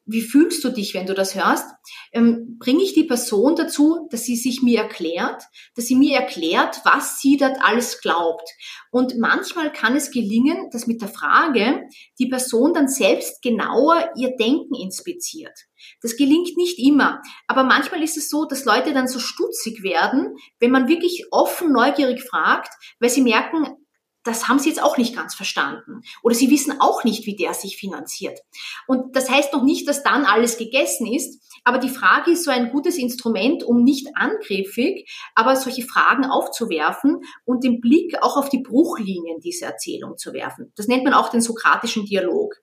Wie fühlst du dich, wenn du das hörst, ähm, bringe ich die Person dazu, dass sie sich mir erklärt, dass sie mir erklärt, was sie dort alles glaubt. Und manchmal kann es gelingen, dass mit der Frage die Person dann selbst genauer ihr Denken inspiziert. Das gelingt nicht immer, aber manchmal ist es so, dass Leute dann so stutzig werden, wenn man wirklich offen neugierig fragt, weil sie merken, das haben sie jetzt auch nicht ganz verstanden. Oder sie wissen auch nicht, wie der sich finanziert. Und das heißt noch nicht, dass dann alles gegessen ist. Aber die Frage ist so ein gutes Instrument, um nicht angriffig, aber solche Fragen aufzuwerfen und den Blick auch auf die Bruchlinien dieser Erzählung zu werfen. Das nennt man auch den sokratischen Dialog.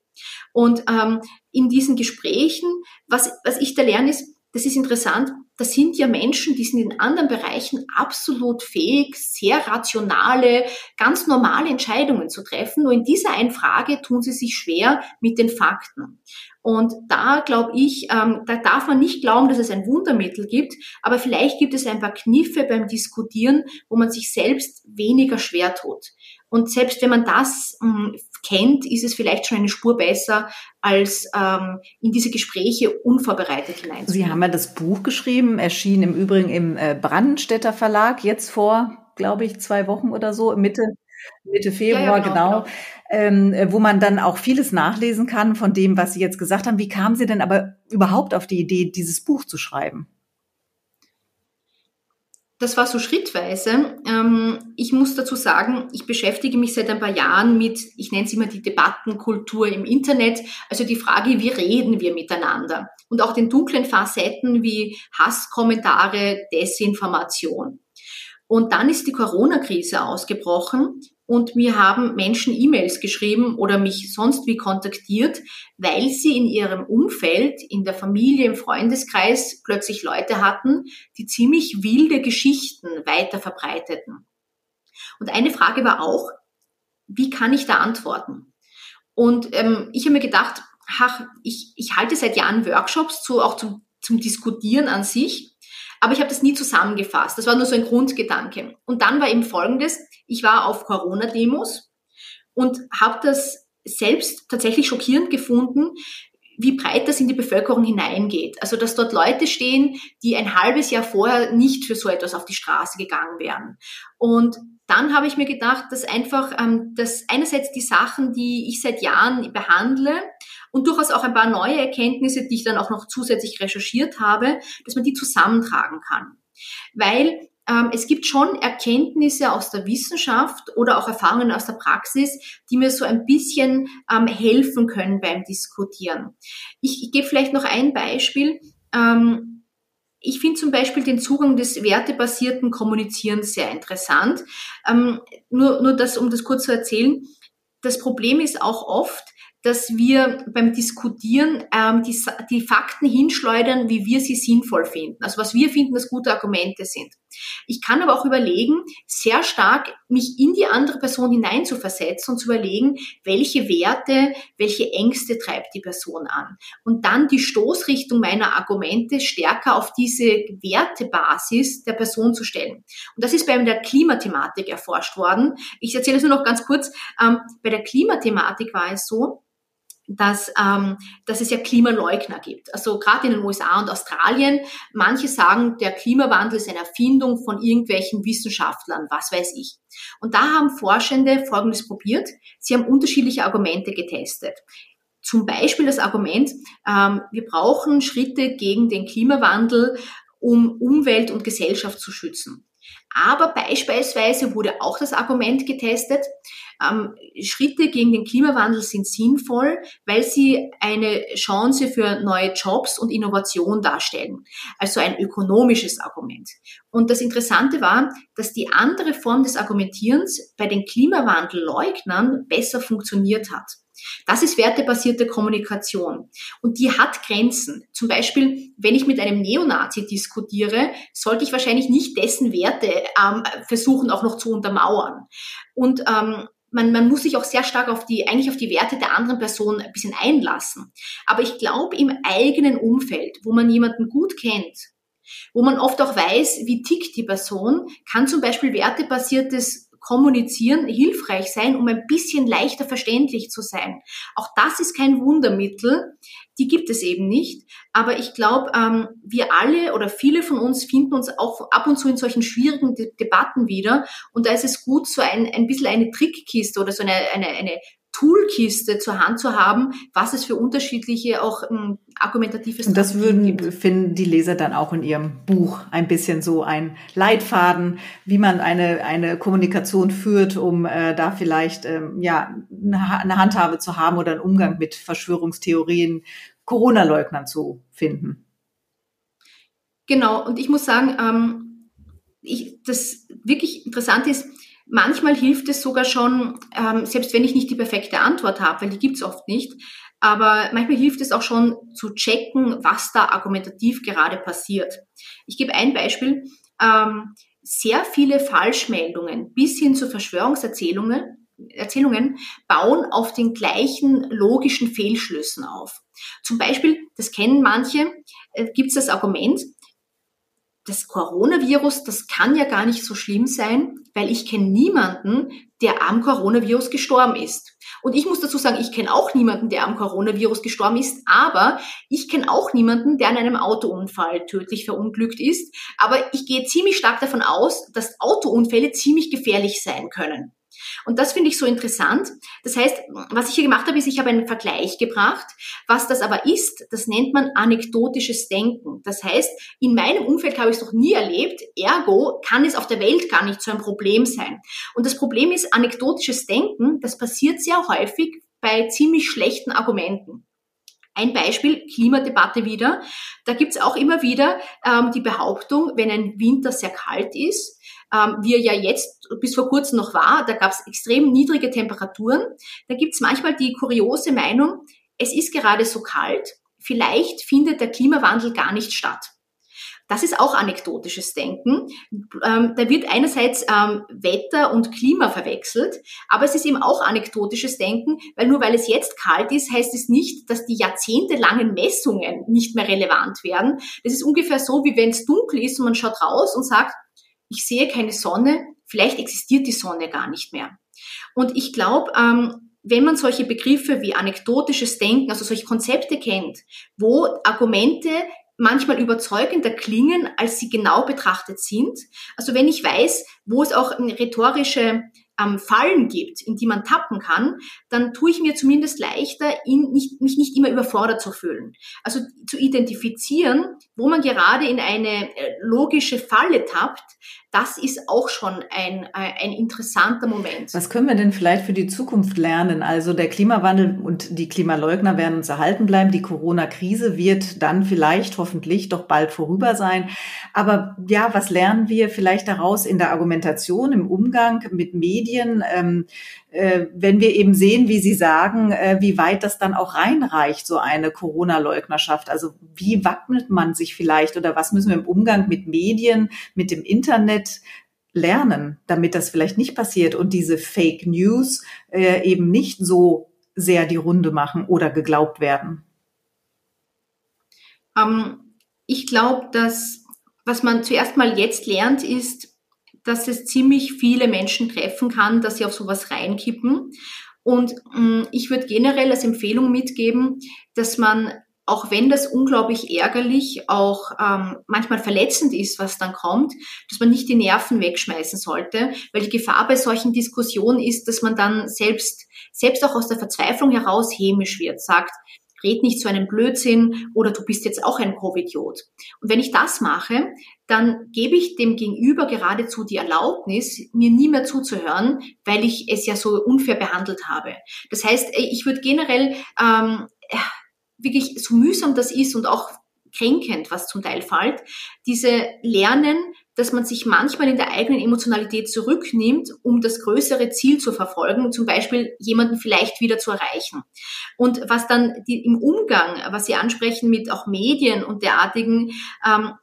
Und ähm, in diesen Gesprächen, was, was ich da lerne, ist, das ist interessant, das sind ja Menschen, die sind in anderen Bereichen absolut fähig, sehr rationale, ganz normale Entscheidungen zu treffen. Nur in dieser einen Frage tun sie sich schwer mit den Fakten. Und da glaube ich, ähm, da darf man nicht glauben, dass es ein Wundermittel gibt, aber vielleicht gibt es ein paar Kniffe beim Diskutieren, wo man sich selbst weniger schwer tut. Und selbst wenn man das ähm, kennt, ist es vielleicht schon eine Spur besser, als ähm, in diese Gespräche unvorbereitet hineinzugehen. Sie haben ja das Buch geschrieben, erschien im Übrigen im äh, Brandenstädter Verlag, jetzt vor, glaube ich, zwei Wochen oder so, Mitte, Mitte Februar, ja, ja, genau. genau. genau. Ähm, äh, wo man dann auch vieles nachlesen kann von dem, was Sie jetzt gesagt haben. Wie kamen Sie denn aber überhaupt auf die Idee, dieses Buch zu schreiben? Das war so schrittweise. Ähm, ich muss dazu sagen, ich beschäftige mich seit ein paar Jahren mit, ich nenne es immer die Debattenkultur im Internet, also die Frage, wie reden wir miteinander und auch den dunklen Facetten wie Hasskommentare, Desinformation. Und dann ist die Corona-Krise ausgebrochen und mir haben Menschen E-Mails geschrieben oder mich sonst wie kontaktiert, weil sie in ihrem Umfeld, in der Familie, im Freundeskreis plötzlich Leute hatten, die ziemlich wilde Geschichten weiter verbreiteten. Und eine Frage war auch, wie kann ich da antworten? Und ähm, ich habe mir gedacht, ach, ich, ich halte seit Jahren Workshops zu, auch zum, zum Diskutieren an sich aber ich habe das nie zusammengefasst. Das war nur so ein Grundgedanke. Und dann war eben Folgendes. Ich war auf Corona-Demos und habe das selbst tatsächlich schockierend gefunden, wie breit das in die Bevölkerung hineingeht. Also dass dort Leute stehen, die ein halbes Jahr vorher nicht für so etwas auf die Straße gegangen wären. Und dann habe ich mir gedacht, dass einfach, ähm, dass einerseits die Sachen, die ich seit Jahren behandle und durchaus auch ein paar neue Erkenntnisse, die ich dann auch noch zusätzlich recherchiert habe, dass man die zusammentragen kann. Weil ähm, es gibt schon Erkenntnisse aus der Wissenschaft oder auch Erfahrungen aus der Praxis, die mir so ein bisschen ähm, helfen können beim Diskutieren. Ich, ich gebe vielleicht noch ein Beispiel. Ähm, ich finde zum Beispiel den Zugang des wertebasierten Kommunizierens sehr interessant. Ähm, nur, nur das, um das kurz zu erzählen. Das Problem ist auch oft, dass wir beim Diskutieren ähm, die, die Fakten hinschleudern, wie wir sie sinnvoll finden. Also was wir finden, dass gute Argumente sind. Ich kann aber auch überlegen, sehr stark mich in die andere Person hineinzuversetzen und zu überlegen, welche Werte, welche Ängste treibt die Person an. Und dann die Stoßrichtung meiner Argumente stärker auf diese Wertebasis der Person zu stellen. Und das ist bei der Klimathematik erforscht worden. Ich erzähle es nur noch ganz kurz. Ähm, bei der Klimathematik war es so, dass, ähm, dass es ja Klimaleugner gibt. Also gerade in den USA und Australien, manche sagen, der Klimawandel ist eine Erfindung von irgendwelchen Wissenschaftlern, was weiß ich. Und da haben Forschende Folgendes probiert. Sie haben unterschiedliche Argumente getestet. Zum Beispiel das Argument, ähm, wir brauchen Schritte gegen den Klimawandel, um Umwelt und Gesellschaft zu schützen. Aber beispielsweise wurde auch das Argument getestet, ähm, Schritte gegen den Klimawandel sind sinnvoll, weil sie eine Chance für neue Jobs und Innovation darstellen. Also ein ökonomisches Argument. Und das Interessante war, dass die andere Form des Argumentierens bei den Klimawandelleugnern besser funktioniert hat. Das ist wertebasierte Kommunikation. Und die hat Grenzen. Zum Beispiel, wenn ich mit einem Neonazi diskutiere, sollte ich wahrscheinlich nicht dessen Werte ähm, versuchen auch noch zu untermauern. Und ähm, man, man muss sich auch sehr stark auf die, eigentlich auf die Werte der anderen Person ein bisschen einlassen. Aber ich glaube, im eigenen Umfeld, wo man jemanden gut kennt, wo man oft auch weiß, wie tickt die Person, kann zum Beispiel wertebasiertes Kommunizieren hilfreich sein, um ein bisschen leichter verständlich zu sein. Auch das ist kein Wundermittel, die gibt es eben nicht. Aber ich glaube, ähm, wir alle oder viele von uns finden uns auch ab und zu in solchen schwierigen De Debatten wieder. Und da ist es gut, so ein, ein bisschen eine Trickkiste oder so eine, eine, eine Toolkiste zur Hand zu haben, was es für unterschiedliche auch ähm, argumentative Und das würden, gibt. finden die Leser dann auch in ihrem Buch ein bisschen so ein Leitfaden, wie man eine, eine Kommunikation führt, um äh, da vielleicht ähm, ja eine Handhabe zu haben oder einen Umgang mit Verschwörungstheorien, Corona-Leugnern zu finden. Genau, und ich muss sagen, ähm, ich, das wirklich Interessante ist, Manchmal hilft es sogar schon, ähm, selbst wenn ich nicht die perfekte Antwort habe, weil die gibt's oft nicht, aber manchmal hilft es auch schon zu checken, was da argumentativ gerade passiert. Ich gebe ein Beispiel. Ähm, sehr viele Falschmeldungen bis hin zu Verschwörungserzählungen Erzählungen bauen auf den gleichen logischen Fehlschlüssen auf. Zum Beispiel, das kennen manche, äh, gibt es das Argument, das Coronavirus, das kann ja gar nicht so schlimm sein, weil ich kenne niemanden, der am Coronavirus gestorben ist. Und ich muss dazu sagen, ich kenne auch niemanden, der am Coronavirus gestorben ist, aber ich kenne auch niemanden, der an einem Autounfall tödlich verunglückt ist. Aber ich gehe ziemlich stark davon aus, dass Autounfälle ziemlich gefährlich sein können. Und das finde ich so interessant. Das heißt, was ich hier gemacht habe, ist, ich habe einen Vergleich gebracht. Was das aber ist, das nennt man anekdotisches Denken. Das heißt, in meinem Umfeld habe ich es noch nie erlebt, ergo kann es auf der Welt gar nicht so ein Problem sein. Und das Problem ist, anekdotisches Denken, das passiert sehr häufig bei ziemlich schlechten Argumenten. Ein Beispiel, Klimadebatte wieder. Da gibt's auch immer wieder ähm, die Behauptung, wenn ein Winter sehr kalt ist, ähm, wie er ja jetzt bis vor kurzem noch war, da gab es extrem niedrige Temperaturen. Da gibt es manchmal die kuriose Meinung, es ist gerade so kalt, vielleicht findet der Klimawandel gar nicht statt. Das ist auch anekdotisches Denken. Ähm, da wird einerseits ähm, Wetter und Klima verwechselt, aber es ist eben auch anekdotisches Denken, weil nur weil es jetzt kalt ist, heißt es nicht, dass die jahrzehntelangen Messungen nicht mehr relevant werden. Das ist ungefähr so, wie wenn es dunkel ist und man schaut raus und sagt, ich sehe keine Sonne, vielleicht existiert die Sonne gar nicht mehr. Und ich glaube, ähm, wenn man solche Begriffe wie anekdotisches Denken, also solche Konzepte kennt, wo Argumente manchmal überzeugender klingen, als sie genau betrachtet sind. Also wenn ich weiß, wo es auch rhetorische ähm, Fallen gibt, in die man tappen kann, dann tue ich mir zumindest leichter, ihn nicht, mich nicht immer überfordert zu fühlen. Also zu identifizieren, wo man gerade in eine äh, logische Falle tappt, das ist auch schon ein, ein interessanter Moment. Was können wir denn vielleicht für die Zukunft lernen? Also der Klimawandel und die Klimaleugner werden uns erhalten bleiben. Die Corona-Krise wird dann vielleicht hoffentlich doch bald vorüber sein. Aber ja, was lernen wir vielleicht daraus in der Argumentation, im Umgang mit Medien? Medien, ähm, äh, wenn wir eben sehen, wie Sie sagen, äh, wie weit das dann auch reinreicht, so eine Corona-Leugnerschaft. Also wie wappnet man sich vielleicht oder was müssen wir im Umgang mit Medien, mit dem Internet lernen, damit das vielleicht nicht passiert und diese Fake News äh, eben nicht so sehr die Runde machen oder geglaubt werden? Ähm, ich glaube, dass was man zuerst mal jetzt lernt, ist, dass es ziemlich viele Menschen treffen kann, dass sie auf sowas reinkippen. Und ähm, ich würde generell als Empfehlung mitgeben, dass man auch wenn das unglaublich ärgerlich, auch ähm, manchmal verletzend ist, was dann kommt, dass man nicht die Nerven wegschmeißen sollte, weil die Gefahr bei solchen Diskussionen ist, dass man dann selbst, selbst auch aus der Verzweiflung heraus hämisch wird, sagt, red nicht so einen Blödsinn oder du bist jetzt auch ein Covidiot. Und wenn ich das mache, dann gebe ich dem Gegenüber geradezu die Erlaubnis, mir nie mehr zuzuhören, weil ich es ja so unfair behandelt habe. Das heißt, ich würde generell ähm, wirklich so mühsam das ist und auch kränkend, was zum Teil fällt, diese Lernen, dass man sich manchmal in der eigenen Emotionalität zurücknimmt, um das größere Ziel zu verfolgen, zum Beispiel jemanden vielleicht wieder zu erreichen. Und was dann die, im Umgang, was Sie ansprechen mit auch Medien und derartigen, ähm,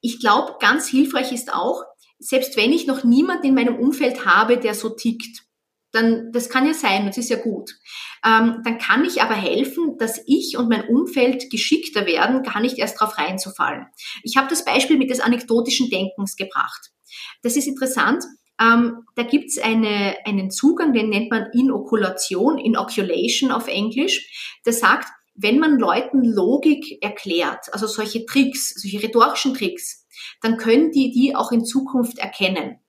ich glaube, ganz hilfreich ist auch, selbst wenn ich noch niemanden in meinem Umfeld habe, der so tickt, dann das kann ja sein, das ist ja gut. Ähm, dann kann ich aber helfen, dass ich und mein Umfeld geschickter werden, gar nicht erst darauf reinzufallen. Ich habe das Beispiel mit des anekdotischen Denkens gebracht. Das ist interessant. Ähm, da gibt's eine, einen Zugang, den nennt man Inokulation, Inoculation auf Englisch. Der sagt, wenn man Leuten Logik erklärt, also solche Tricks, solche rhetorischen Tricks, dann können die die auch in Zukunft erkennen.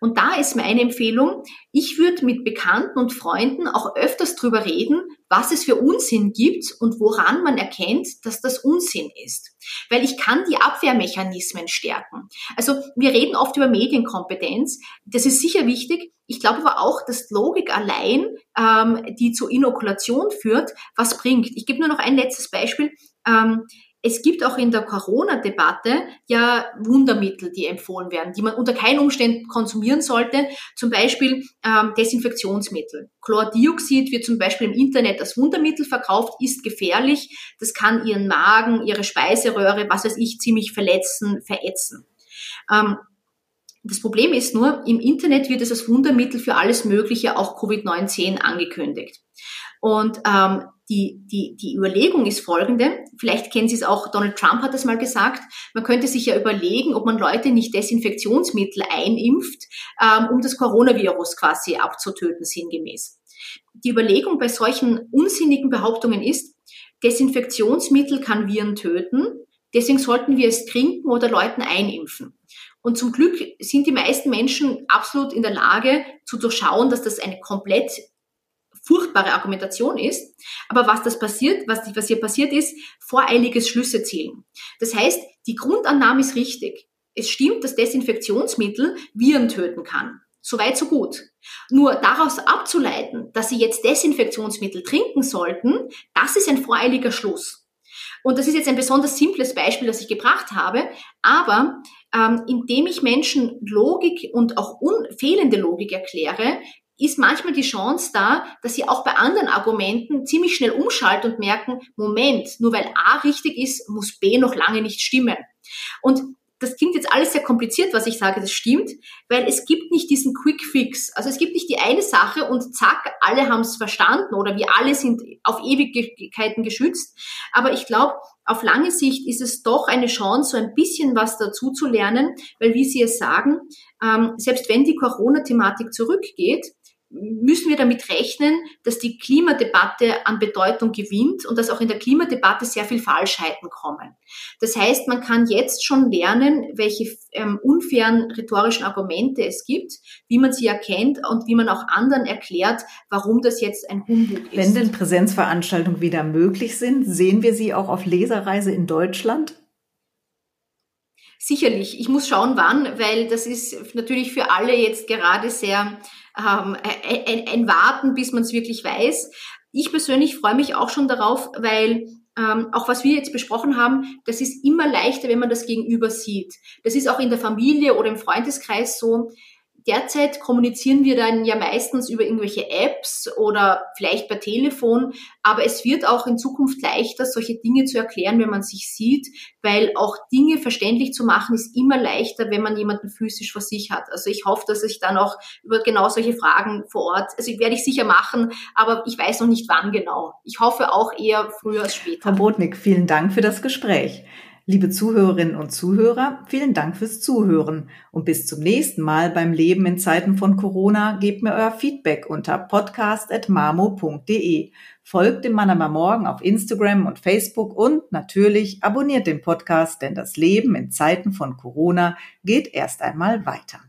Und da ist meine Empfehlung, ich würde mit Bekannten und Freunden auch öfters drüber reden, was es für Unsinn gibt und woran man erkennt, dass das Unsinn ist. Weil ich kann die Abwehrmechanismen stärken. Also wir reden oft über Medienkompetenz. Das ist sicher wichtig. Ich glaube aber auch, dass Logik allein, ähm, die zur Inokulation führt, was bringt. Ich gebe nur noch ein letztes Beispiel. Ähm, es gibt auch in der Corona-Debatte ja Wundermittel, die empfohlen werden, die man unter keinen Umständen konsumieren sollte. Zum Beispiel ähm, Desinfektionsmittel. Chlordioxid wird zum Beispiel im Internet als Wundermittel verkauft, ist gefährlich. Das kann Ihren Magen, Ihre Speiseröhre, was weiß ich, ziemlich verletzen, verätzen. Ähm, das Problem ist nur, im Internet wird es als Wundermittel für alles Mögliche, auch Covid-19, angekündigt. Und ähm, die, die, die Überlegung ist folgende, vielleicht kennen Sie es auch, Donald Trump hat es mal gesagt, man könnte sich ja überlegen, ob man Leute nicht Desinfektionsmittel einimpft, ähm, um das Coronavirus quasi abzutöten, sinngemäß. Die Überlegung bei solchen unsinnigen Behauptungen ist, Desinfektionsmittel kann Viren töten, deswegen sollten wir es trinken oder Leuten einimpfen. Und zum Glück sind die meisten Menschen absolut in der Lage zu durchschauen, dass das eine komplett furchtbare Argumentation ist. Aber was das passiert, was, was hier passiert ist, voreiliges Schlüsse zielen. Das heißt, die Grundannahme ist richtig. Es stimmt, dass Desinfektionsmittel Viren töten kann. Soweit, so gut. Nur daraus abzuleiten, dass Sie jetzt Desinfektionsmittel trinken sollten, das ist ein voreiliger Schluss. Und das ist jetzt ein besonders simples Beispiel, das ich gebracht habe, aber ähm, indem ich Menschen Logik und auch fehlende Logik erkläre, ist manchmal die Chance da, dass sie auch bei anderen Argumenten ziemlich schnell umschalten und merken, Moment, nur weil A richtig ist, muss B noch lange nicht stimmen. Und das klingt jetzt alles sehr kompliziert, was ich sage, das stimmt, weil es gibt nicht diesen Quick Fix. Also es gibt nicht die eine Sache und zack, alle haben es verstanden oder wir alle sind auf Ewigkeiten geschützt. Aber ich glaube, auf lange Sicht ist es doch eine Chance, so ein bisschen was dazu zu lernen, weil wie Sie es sagen, ähm, selbst wenn die Corona-Thematik zurückgeht, müssen wir damit rechnen, dass die Klimadebatte an Bedeutung gewinnt und dass auch in der Klimadebatte sehr viel Falschheiten kommen. Das heißt, man kann jetzt schon lernen, welche ähm, unfairen rhetorischen Argumente es gibt, wie man sie erkennt und wie man auch anderen erklärt, warum das jetzt ein Humbug ist. Wenn denn Präsenzveranstaltungen wieder möglich sind, sehen wir sie auch auf Leserreise in Deutschland? Sicherlich. Ich muss schauen, wann, weil das ist natürlich für alle jetzt gerade sehr ähm, ein, ein Warten, bis man es wirklich weiß. Ich persönlich freue mich auch schon darauf, weil ähm, auch was wir jetzt besprochen haben, das ist immer leichter, wenn man das Gegenüber sieht. Das ist auch in der Familie oder im Freundeskreis so. Derzeit kommunizieren wir dann ja meistens über irgendwelche Apps oder vielleicht per Telefon, aber es wird auch in Zukunft leichter, solche Dinge zu erklären, wenn man sich sieht, weil auch Dinge verständlich zu machen ist immer leichter, wenn man jemanden physisch vor sich hat. Also ich hoffe, dass ich dann auch über genau solche Fragen vor Ort, also werde ich sicher machen, aber ich weiß noch nicht wann genau. Ich hoffe auch eher früher als später. Frau Brodnik, vielen Dank für das Gespräch. Liebe Zuhörerinnen und Zuhörer, vielen Dank fürs Zuhören und bis zum nächsten Mal beim Leben in Zeiten von Corona. Gebt mir euer Feedback unter podcast.mamo.de. Folgt dem Manama Morgen auf Instagram und Facebook und natürlich abonniert den Podcast, denn das Leben in Zeiten von Corona geht erst einmal weiter.